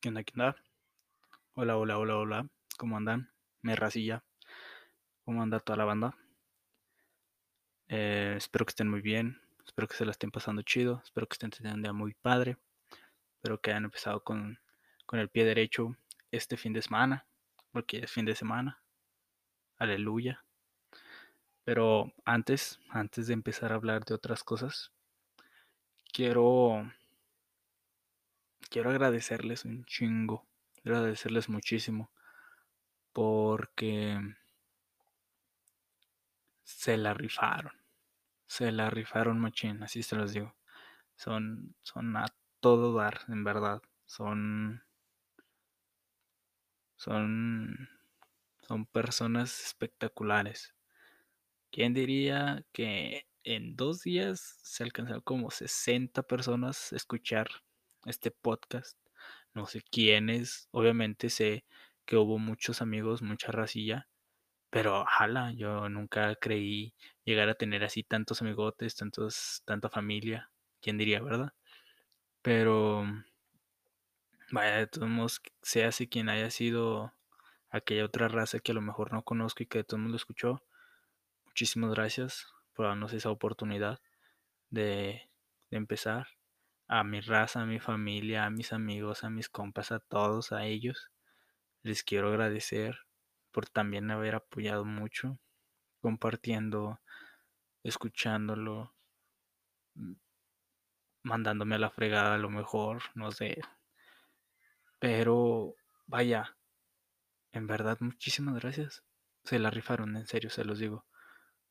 ¿Qué onda? ¿Qué onda? Hola, hola, hola, hola. ¿Cómo andan? Me racilla. ¿Cómo anda toda la banda? Eh, espero que estén muy bien. Espero que se la estén pasando chido. Espero que estén teniendo un día muy padre. Espero que hayan empezado con, con el pie derecho este fin de semana. Porque es fin de semana. Aleluya. Pero antes, antes de empezar a hablar de otras cosas, quiero quiero agradecerles un chingo. Quiero agradecerles muchísimo porque se la rifaron. Se la rifaron machín, así se los digo. Son, son a todo dar, en verdad. Son. Son. Son personas espectaculares. ¿Quién diría que en dos días se alcanzaron como 60 personas a escuchar este podcast? No sé quiénes. Obviamente sé que hubo muchos amigos, mucha racilla. Pero ojalá, yo nunca creí llegar a tener así tantos amigotes, tantos, tanta familia. ¿Quién diría, verdad? Pero vaya, de todos modos, sea así quien haya sido aquella otra raza que a lo mejor no conozco y que todo el mundo escuchó, muchísimas gracias por darnos esa oportunidad de, de empezar. A mi raza, a mi familia, a mis amigos, a mis compas, a todos, a ellos, les quiero agradecer por también haber apoyado mucho, compartiendo, escuchándolo, mandándome a la fregada a lo mejor, no sé. Pero vaya, en verdad muchísimas gracias. Se la rifaron, en serio, se los digo.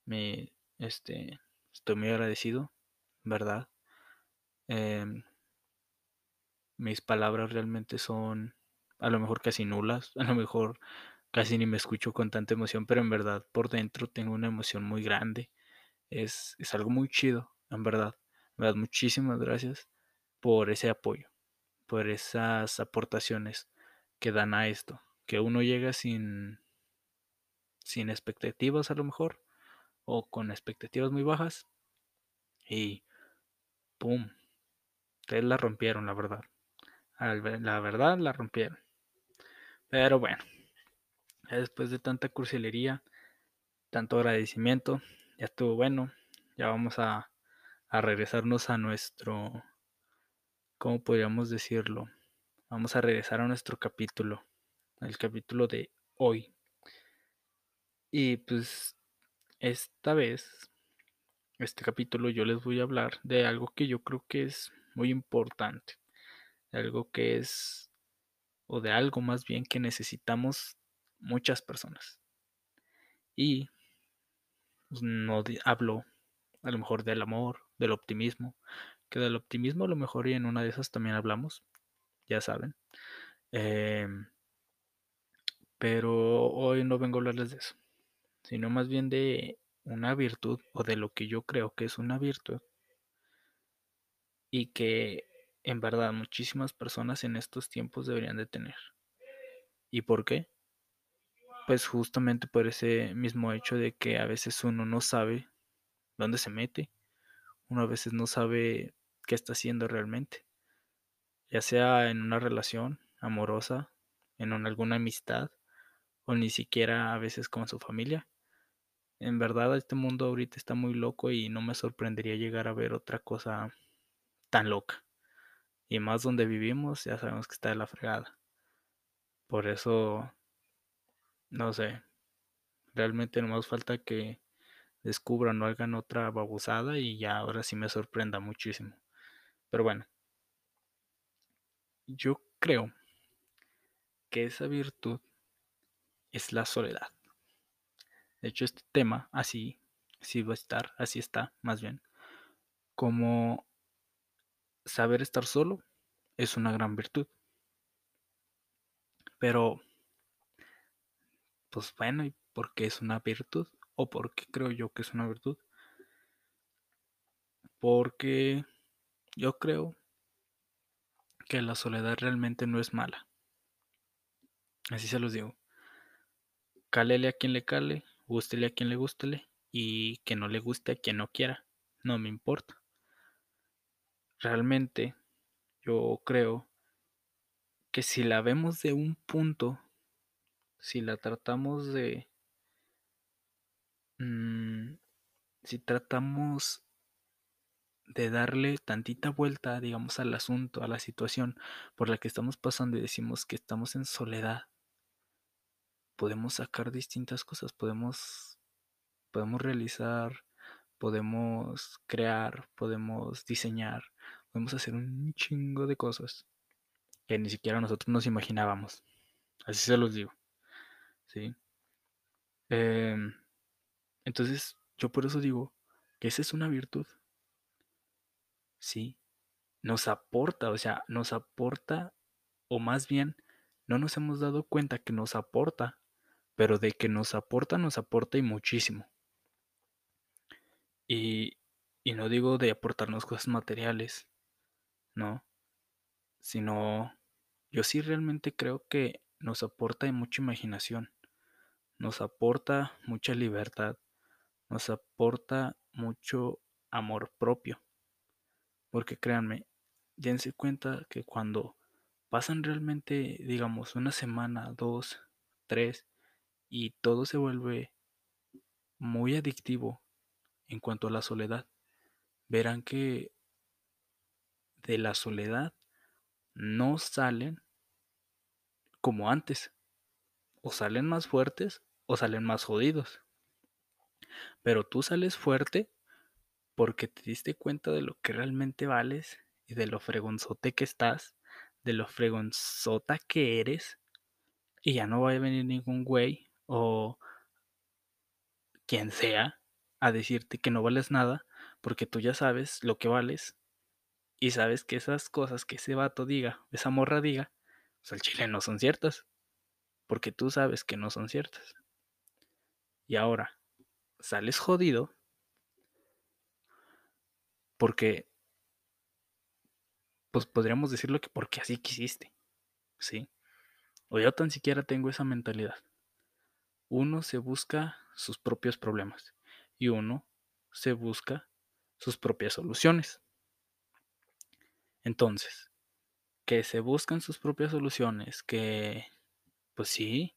Me, este, estoy muy agradecido, ¿verdad? Eh, mis palabras realmente son a lo mejor casi nulas, a lo mejor casi ni me escucho con tanta emoción, pero en verdad por dentro tengo una emoción muy grande. Es, es algo muy chido, en verdad. En verdad, muchísimas gracias por ese apoyo, por esas aportaciones que dan a esto, que uno llega sin, sin expectativas a lo mejor, o con expectativas muy bajas, y ¡pum! Ustedes la rompieron, la verdad. La verdad, la rompieron. Pero bueno, después de tanta cursilería, tanto agradecimiento, ya estuvo bueno. Ya vamos a, a regresarnos a nuestro, ¿cómo podríamos decirlo? Vamos a regresar a nuestro capítulo, el capítulo de hoy. Y pues esta vez, este capítulo yo les voy a hablar de algo que yo creo que es muy importante, algo que es, o de algo más bien que necesitamos muchas personas. Y pues, no hablo a lo mejor del amor, del optimismo, que del optimismo a lo mejor y en una de esas también hablamos, ya saben. Eh, pero hoy no vengo a hablarles de eso, sino más bien de una virtud o de lo que yo creo que es una virtud y que en verdad muchísimas personas en estos tiempos deberían de tener. ¿Y por qué? Pues justamente por ese mismo hecho de que a veces uno no sabe dónde se mete, uno a veces no sabe qué está haciendo realmente, ya sea en una relación amorosa, en una, alguna amistad o ni siquiera a veces con su familia. En verdad este mundo ahorita está muy loco y no me sorprendería llegar a ver otra cosa tan loca. Y más donde vivimos ya sabemos que está de la fregada. Por eso, no sé, realmente no más falta que descubran o hagan otra babosada y ya ahora sí me sorprenda muchísimo. Pero bueno, yo creo que esa virtud es la soledad. De hecho, este tema así, así va a estar, así está, más bien, como saber estar solo es una gran virtud. Pero, pues bueno, ¿y por qué es una virtud? ¿O por qué creo yo que es una virtud? Porque yo creo que la soledad realmente no es mala. Así se los digo. Cálele a quien le cale, gústele a quien le gústele y que no le guste a quien no quiera. No me importa. Realmente yo creo que si la vemos de un punto, si la tratamos de... Mm, si tratamos de darle tantita vuelta, digamos, al asunto, a la situación por la que estamos pasando y decimos que estamos en soledad, podemos sacar distintas cosas, podemos, podemos realizar, podemos crear, podemos diseñar, podemos hacer un chingo de cosas que ni siquiera nosotros nos imaginábamos. Así se los digo. ¿Sí? Em, entonces, yo por eso digo que esa es una virtud. Sí. Nos aporta, o sea, nos aporta, o más bien, no nos hemos dado cuenta que nos aporta, pero de que nos aporta, nos aporta y muchísimo. Y, y no digo de aportarnos cosas materiales, no, sino yo sí realmente creo que nos aporta mucha imaginación, nos aporta mucha libertad, nos aporta mucho amor propio. Porque créanme, dense cuenta que cuando pasan realmente, digamos, una semana, dos, tres, y todo se vuelve muy adictivo en cuanto a la soledad, verán que de la soledad no salen como antes. O salen más fuertes o salen más jodidos. Pero tú sales fuerte porque te diste cuenta de lo que realmente vales y de lo fregonzote que estás, de lo fregonzota que eres. Y ya no va a venir ningún güey o quien sea a decirte que no vales nada porque tú ya sabes lo que vales y sabes que esas cosas que ese vato diga, esa morra diga, pues al chile no son ciertas, porque tú sabes que no son ciertas. Y ahora, sales jodido porque, pues podríamos decirlo que porque así quisiste, ¿sí? O yo tan siquiera tengo esa mentalidad. Uno se busca sus propios problemas y uno se busca sus propias soluciones. Entonces, que se buscan sus propias soluciones, que, pues sí,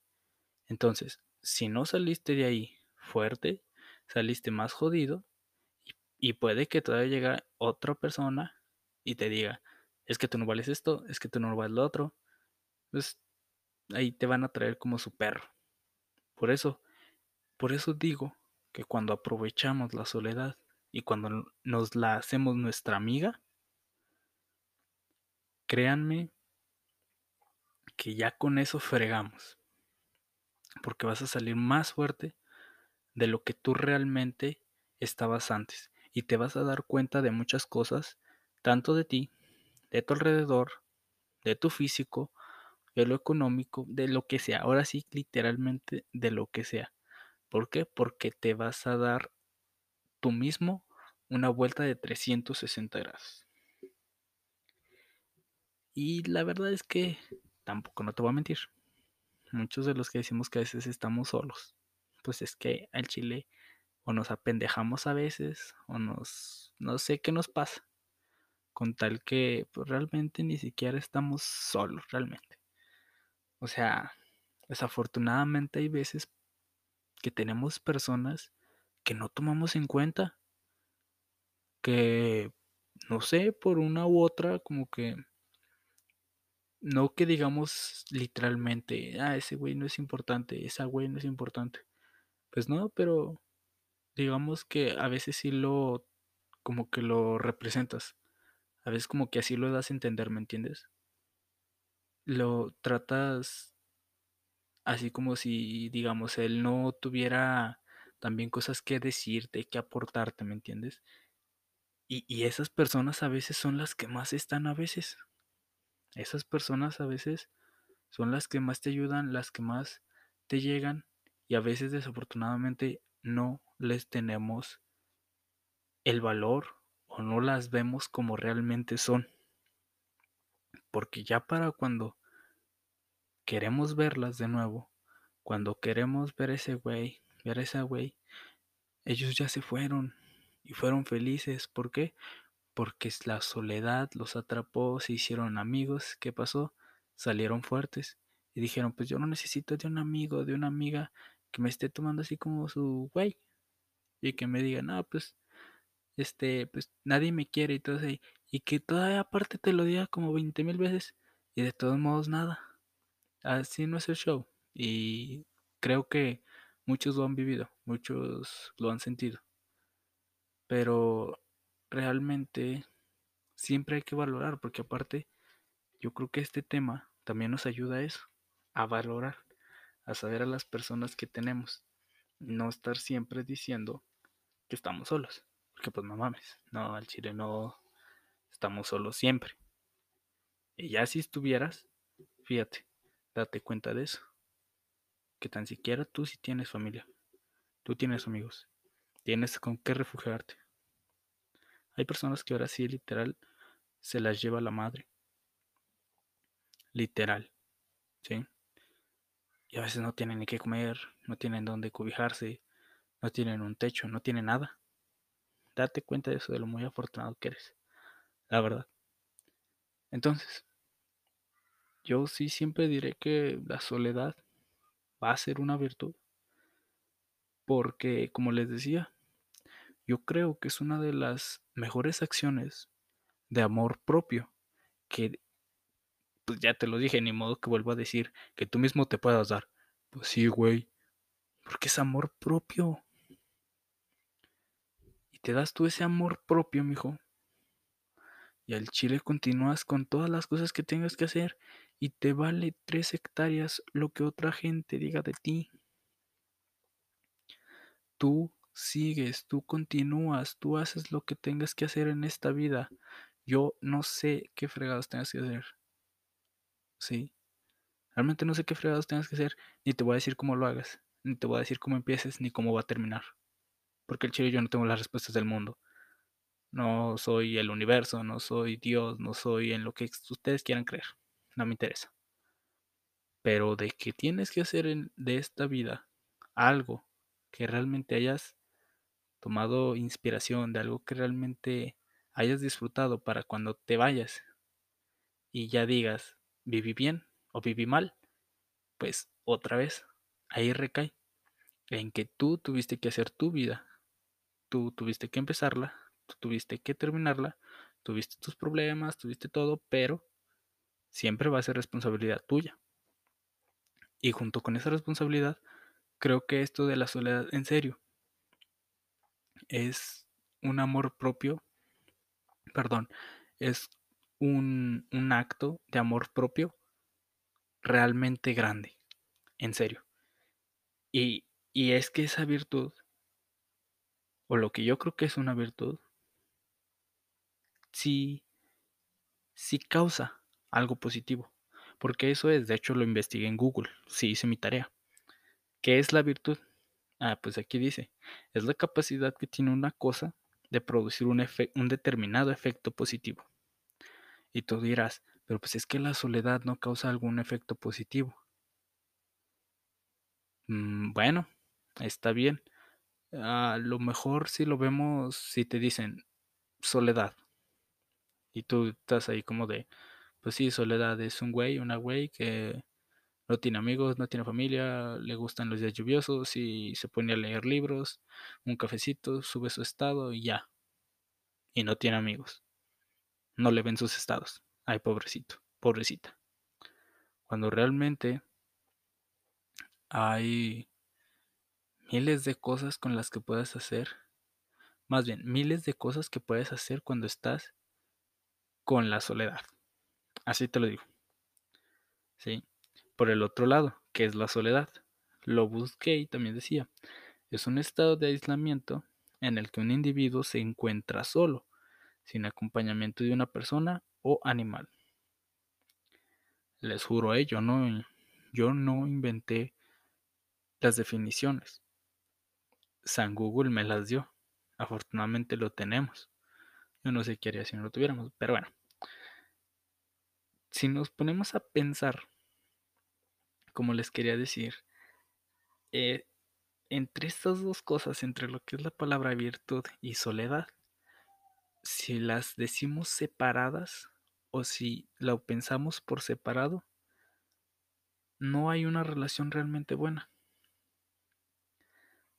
entonces, si no saliste de ahí fuerte, saliste más jodido y, puede que todavía llegue otra persona y te diga, es que tú no vales esto, es que tú no vales lo otro, pues ahí te van a traer como su perro. Por eso, por eso digo que cuando aprovechamos la soledad y cuando nos la hacemos nuestra amiga, créanme que ya con eso fregamos. Porque vas a salir más fuerte de lo que tú realmente estabas antes. Y te vas a dar cuenta de muchas cosas, tanto de ti, de tu alrededor, de tu físico, de lo económico, de lo que sea. Ahora sí, literalmente de lo que sea. ¿Por qué? Porque te vas a dar tú mismo una vuelta de 360 grados. Y la verdad es que tampoco no te voy a mentir. Muchos de los que decimos que a veces estamos solos, pues es que al chile o nos apendejamos a veces o nos no sé qué nos pasa. Con tal que pues, realmente ni siquiera estamos solos realmente. O sea, desafortunadamente hay veces que tenemos personas que no tomamos en cuenta. Que, no sé, por una u otra, como que no que digamos literalmente, ah, ese güey no es importante, esa güey no es importante. Pues no, pero digamos que a veces sí lo, como que lo representas. A veces como que así lo das a entender, ¿me entiendes? Lo tratas así como si, digamos, él no tuviera también cosas que decirte, que aportarte, ¿me entiendes? Y, y esas personas a veces son las que más están a veces. Esas personas a veces son las que más te ayudan, las que más te llegan y a veces desafortunadamente no les tenemos el valor o no las vemos como realmente son. Porque ya para cuando queremos verlas de nuevo, cuando queremos ver ese güey, ver esa güey, ellos ya se fueron y fueron felices. ¿Por qué? Porque la soledad los atrapó, se hicieron amigos. ¿Qué pasó? salieron fuertes y dijeron, pues yo no necesito de un amigo, de una amiga que me esté tomando así como su güey y que me diga, no, pues, este, pues nadie me quiere y todo eso, y que todavía aparte te lo diga como 20 mil veces y de todos modos nada. Así no es el show y creo que muchos lo han vivido, muchos lo han sentido. Pero realmente siempre hay que valorar, porque aparte yo creo que este tema también nos ayuda a eso, a valorar, a saber a las personas que tenemos, no estar siempre diciendo que estamos solos, porque pues no mames, no, al chile no estamos solos siempre. Y ya si estuvieras, fíjate, date cuenta de eso, que tan siquiera tú si tienes familia, tú tienes amigos, tienes con qué refugiarte. Hay personas que ahora sí, literal, se las lleva la madre. Literal. ¿Sí? Y a veces no tienen ni qué comer, no tienen dónde cobijarse, no tienen un techo, no tienen nada. Date cuenta de eso, de lo muy afortunado que eres. La verdad. Entonces, yo sí siempre diré que la soledad va a ser una virtud. Porque, como les decía, yo creo que es una de las mejores acciones de amor propio que, pues ya te lo dije, ni modo que vuelva a decir que tú mismo te puedas dar. Pues sí, güey, porque es amor propio. Y te das tú ese amor propio, mijo. Y al chile continúas con todas las cosas que tengas que hacer y te vale tres hectáreas lo que otra gente diga de ti. Tú sigues, tú continúas, tú haces lo que tengas que hacer en esta vida. Yo no sé qué fregados tengas que hacer. Sí. Realmente no sé qué fregados tengas que hacer, ni te voy a decir cómo lo hagas, ni te voy a decir cómo empieces, ni cómo va a terminar. Porque el chile yo no tengo las respuestas del mundo. No soy el universo, no soy Dios, no soy en lo que ustedes quieran creer. No me interesa. Pero de que tienes que hacer en, de esta vida algo que realmente hayas tomado inspiración, de algo que realmente hayas disfrutado para cuando te vayas y ya digas, viví bien o viví mal, pues otra vez, ahí recae en que tú tuviste que hacer tu vida, tú tuviste que empezarla, tú tuviste que terminarla, tuviste tus problemas, tuviste todo, pero siempre va a ser responsabilidad tuya. Y junto con esa responsabilidad, creo que esto de la soledad, en serio, es un amor propio, perdón, es un, un acto de amor propio realmente grande, en serio. Y, y es que esa virtud, o lo que yo creo que es una virtud, sí, sí causa algo positivo. Porque eso es, de hecho lo investigué en Google, sí hice mi tarea. ¿Qué es la virtud? Ah, pues aquí dice, es la capacidad que tiene una cosa de producir un, un determinado efecto positivo. Y tú dirás, pero pues es que la soledad no causa algún efecto positivo. Mm, bueno, está bien. A lo mejor si lo vemos, si te dicen soledad. Y tú estás ahí como de, pues sí, soledad es un güey, una güey que no tiene amigos, no tiene familia, le gustan los días lluviosos y se pone a leer libros, un cafecito, sube su estado y ya. Y no tiene amigos. No le ven sus estados. Ay, pobrecito, pobrecita. Cuando realmente hay miles de cosas con las que puedes hacer. Más bien, miles de cosas que puedes hacer cuando estás con la soledad. Así te lo digo. ¿Sí? Por el otro lado, ¿qué es la soledad? Lo busqué y también decía, es un estado de aislamiento en el que un individuo se encuentra solo, sin acompañamiento de una persona o animal. Les juro, eh, yo no, yo no inventé las definiciones. San Google me las dio. Afortunadamente lo tenemos. Yo no sé qué haría si no lo tuviéramos, pero bueno. Si nos ponemos a pensar, como les quería decir, eh, entre estas dos cosas, entre lo que es la palabra virtud y soledad, si las decimos separadas o si lo pensamos por separado, no hay una relación realmente buena.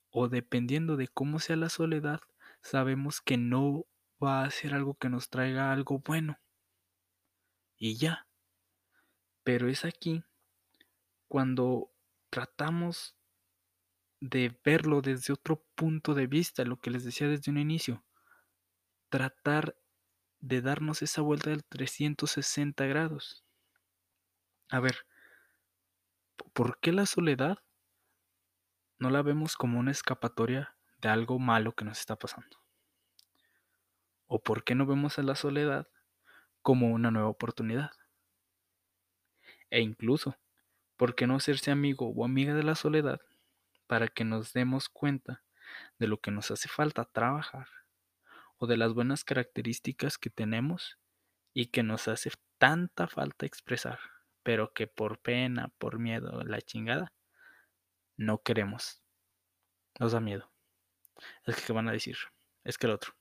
O dependiendo de cómo sea la soledad, sabemos que no va a ser algo que nos traiga algo bueno. Y ya. Pero es aquí cuando tratamos de verlo desde otro punto de vista, lo que les decía desde un inicio. Tratar de darnos esa vuelta del 360 grados. A ver, ¿por qué la soledad no la vemos como una escapatoria de algo malo que nos está pasando? ¿O por qué no vemos a la soledad como una nueva oportunidad? E incluso, ¿por qué no hacerse amigo o amiga de la soledad para que nos demos cuenta de lo que nos hace falta trabajar o de las buenas características que tenemos y que nos hace tanta falta expresar, pero que por pena, por miedo, la chingada, no queremos. Nos da miedo. Es que van a decir, es que el otro.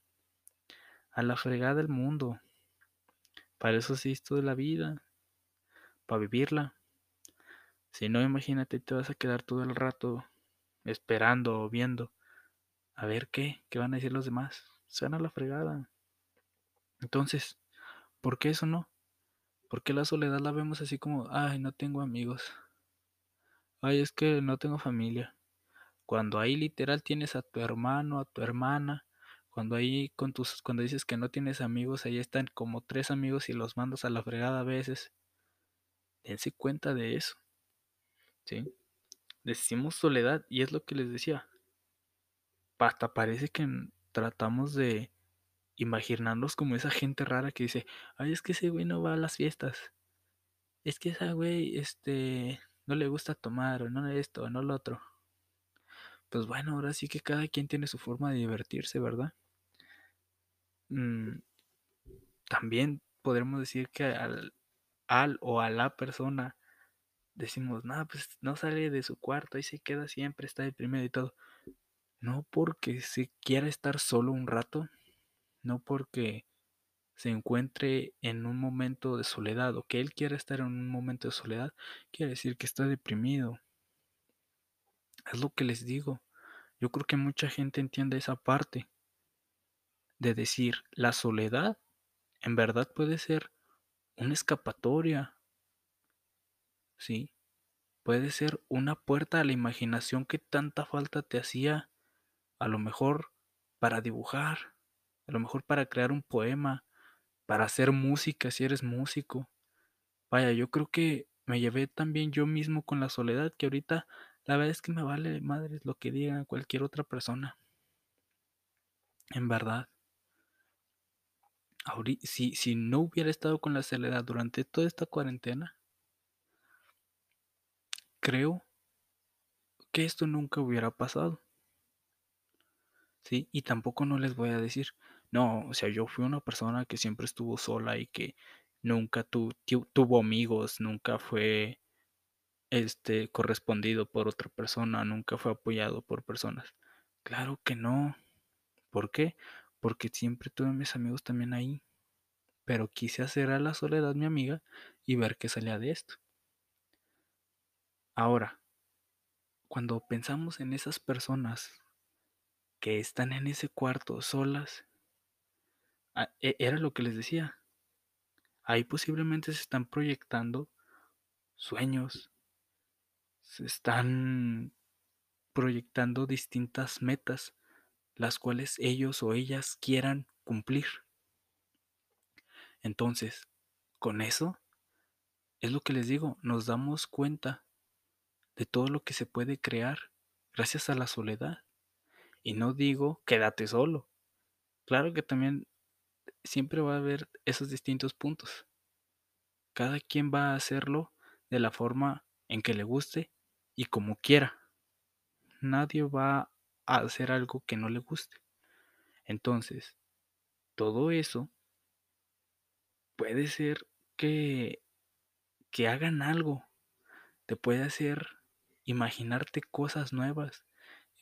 A la fregada del mundo. Para eso sí esto de la vida. Para vivirla. Si no, imagínate, te vas a quedar todo el rato esperando o viendo a ver qué, qué van a decir los demás. Se van a la fregada. Entonces, ¿por qué eso no? ¿Por qué la soledad la vemos así como, ay, no tengo amigos? Ay, es que no tengo familia. Cuando ahí literal tienes a tu hermano, a tu hermana, cuando ahí con tus, cuando dices que no tienes amigos, ahí están como tres amigos y los mandas a la fregada a veces. Dense cuenta de eso. Decimos soledad y es lo que les decía. Hasta parece que tratamos de imaginarnos como esa gente rara que dice, ay, es que ese güey no va a las fiestas. Es que esa güey, este, no le gusta tomar, o no esto, o no lo otro. Pues bueno, ahora sí que cada quien tiene su forma de divertirse, ¿verdad? Mm, también podremos decir que al, al o a la persona decimos, no, pues no sale de su cuarto, y se queda siempre, está deprimido y todo. No porque se quiera estar solo un rato, no porque se encuentre en un momento de soledad o que él quiera estar en un momento de soledad, quiere decir que está deprimido. Es lo que les digo. Yo creo que mucha gente entiende esa parte de decir, la soledad en verdad puede ser una escapatoria, ¿sí? Puede ser una puerta a la imaginación que tanta falta te hacía, a lo mejor para dibujar, a lo mejor para crear un poema, para hacer música si eres músico. Vaya, yo creo que me llevé también yo mismo con la soledad que ahorita la verdad es que me vale madre lo que diga cualquier otra persona. En verdad. si, si no hubiera estado con la soledad durante toda esta cuarentena, creo que esto nunca hubiera pasado. ¿Sí? Y tampoco no les voy a decir, no, o sea, yo fui una persona que siempre estuvo sola y que nunca tuvo amigos, nunca fue este correspondido por otra persona, nunca fue apoyado por personas. Claro que no. ¿Por qué? Porque siempre tuve mis amigos también ahí. Pero quise hacer a la soledad mi amiga y ver qué salía de esto. Ahora, cuando pensamos en esas personas que están en ese cuarto solas, ah, e, era lo que les decía. Ahí posiblemente se están proyectando sueños, se están proyectando distintas metas, las cuales ellos o ellas quieran cumplir. Entonces, con eso, es lo que les digo, nos damos cuenta de todo lo que se puede crear gracias a la soledad. Y no digo quédate solo. Claro que también siempre va a haber esos distintos puntos. Cada quien va a hacerlo de la forma en que le guste y como quiera. Nadie va a hacer algo que no le guste. Entonces, todo eso puede ser que, que hagan algo. Te puede hacer imaginarte cosas nuevas,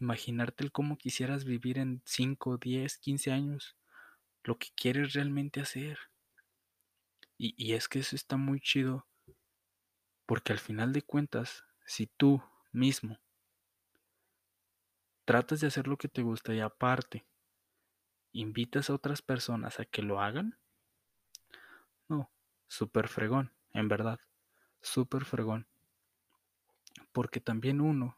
imaginarte el cómo quisieras vivir en 5, 10, 15 años, lo que quieres realmente hacer. Y, y, es que eso está muy chido Porque al final de cuentas, si tú mismo tratas de hacer lo que te gusta y aparte invitas a otras personas a que lo hagan, no, súper fregón, en verdad, súper fregón. Porque también uno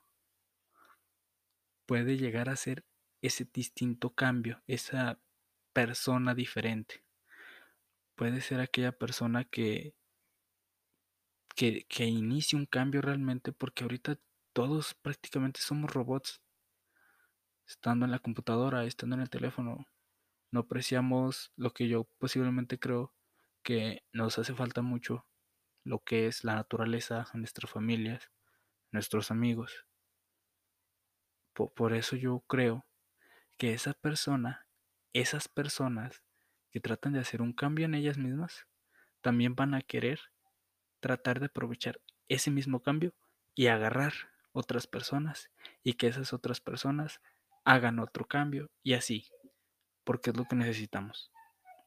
puede llegar a ser ese distinto cambio, esa persona diferente. Puede ser aquella persona que, que, que inicie un cambio realmente porque ahorita todos prácticamente somos robots. Estando en la computadora, estando en el teléfono, no apreciamos lo que yo posiblemente creo que nos hace falta mucho, lo que es la naturaleza, nuestras familias, nuestros amigos. Por, eso yo creo que esa persona, esas personas que tratan de hacer un cambio en ellas mismas, también van a querer tratar de aprovechar ese mismo cambio y agarrar otras personas y que esas otras personas hagan otro cambio y así, porque es lo que necesitamos.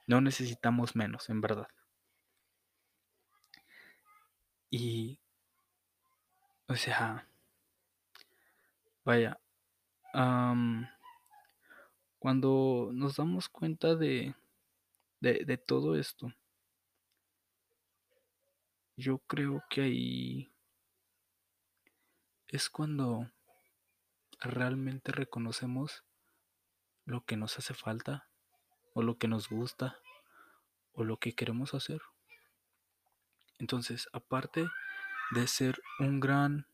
No necesitamos menos, en verdad. Y, o sea, vaya, cuando nos damos cuenta de, de, de todo esto, yo creo que ahí es cuando realmente reconocemos lo que nos hace falta o lo que nos gusta o lo que queremos hacer. Entonces, aparte de ser un gran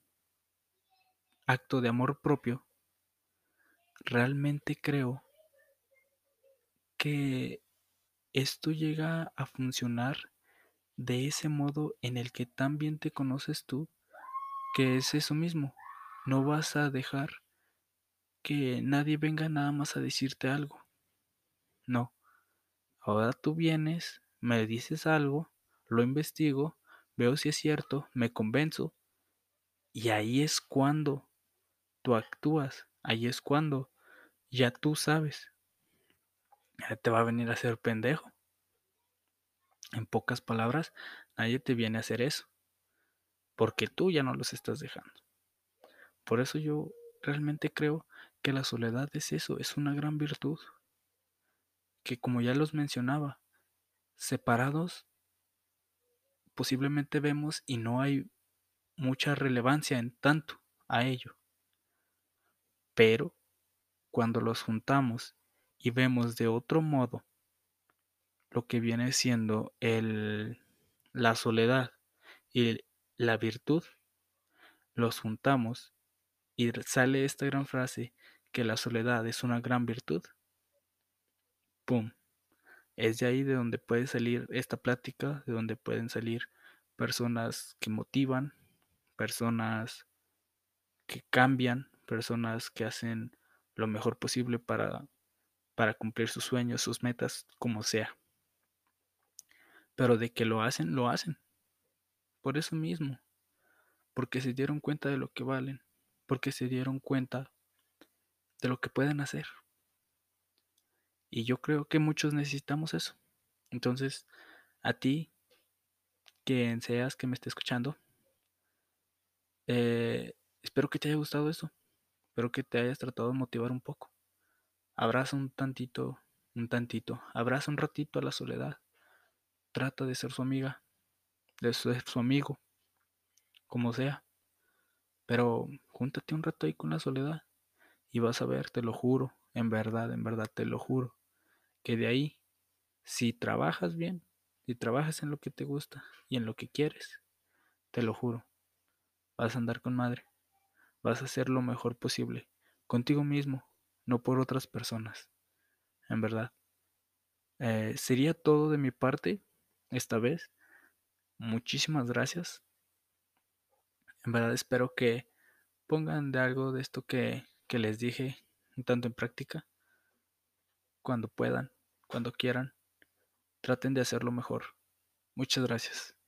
acto de amor propio, realmente creo que esto llega a funcionar de ese modo en el que tan bien te conoces tú, que es eso mismo. No vas a dejar que nadie venga nada más a decirte algo. No. Ahora tú vienes, me dices algo, lo investigo, veo si es cierto, me convenzo, y ahí es cuando tú actúas, ahí es cuando ya tú sabes. Ya te va a venir a ser pendejo. En pocas palabras, nadie te viene a hacer eso, porque tú ya no los estás dejando. Por eso yo realmente creo que la soledad es eso, es una gran virtud, que como ya los mencionaba, separados posiblemente vemos y no hay mucha relevancia en tanto a ello. Pero cuando los juntamos y vemos de otro modo lo que viene siendo el, la soledad y la virtud, los juntamos y sale esta gran frase que la soledad es una gran virtud. ¡Pum! Es de ahí de donde puede salir esta plática, de donde pueden salir personas que motivan, personas que cambian, personas que hacen lo mejor posible para, para cumplir sus sueños, sus metas, como sea. Pero de que lo hacen, lo hacen. Por eso mismo. Porque se dieron cuenta de lo que valen. Porque se dieron cuenta de lo que pueden hacer. Y yo creo que muchos necesitamos eso. Entonces, a ti, quien seas que me esté escuchando, eh, espero que te haya gustado eso. Espero que te hayas tratado de motivar un poco. Abraza un tantito, un tantito. Abraza un ratito a la soledad trata de ser su amiga, de ser su amigo, como sea. Pero júntate un rato ahí con la soledad y vas a ver, te lo juro, en verdad, en verdad, te lo juro, que de ahí, si trabajas bien, si trabajas en lo que te gusta y en lo que quieres, te lo juro, vas a andar con madre, vas a hacer lo mejor posible, contigo mismo, no por otras personas, en verdad. Eh, sería todo de mi parte esta vez. Muchísimas gracias. En verdad espero que pongan de algo de esto que, que les dije tanto en práctica. Cuando puedan, cuando quieran. Traten de hacerlo mejor. Muchas gracias.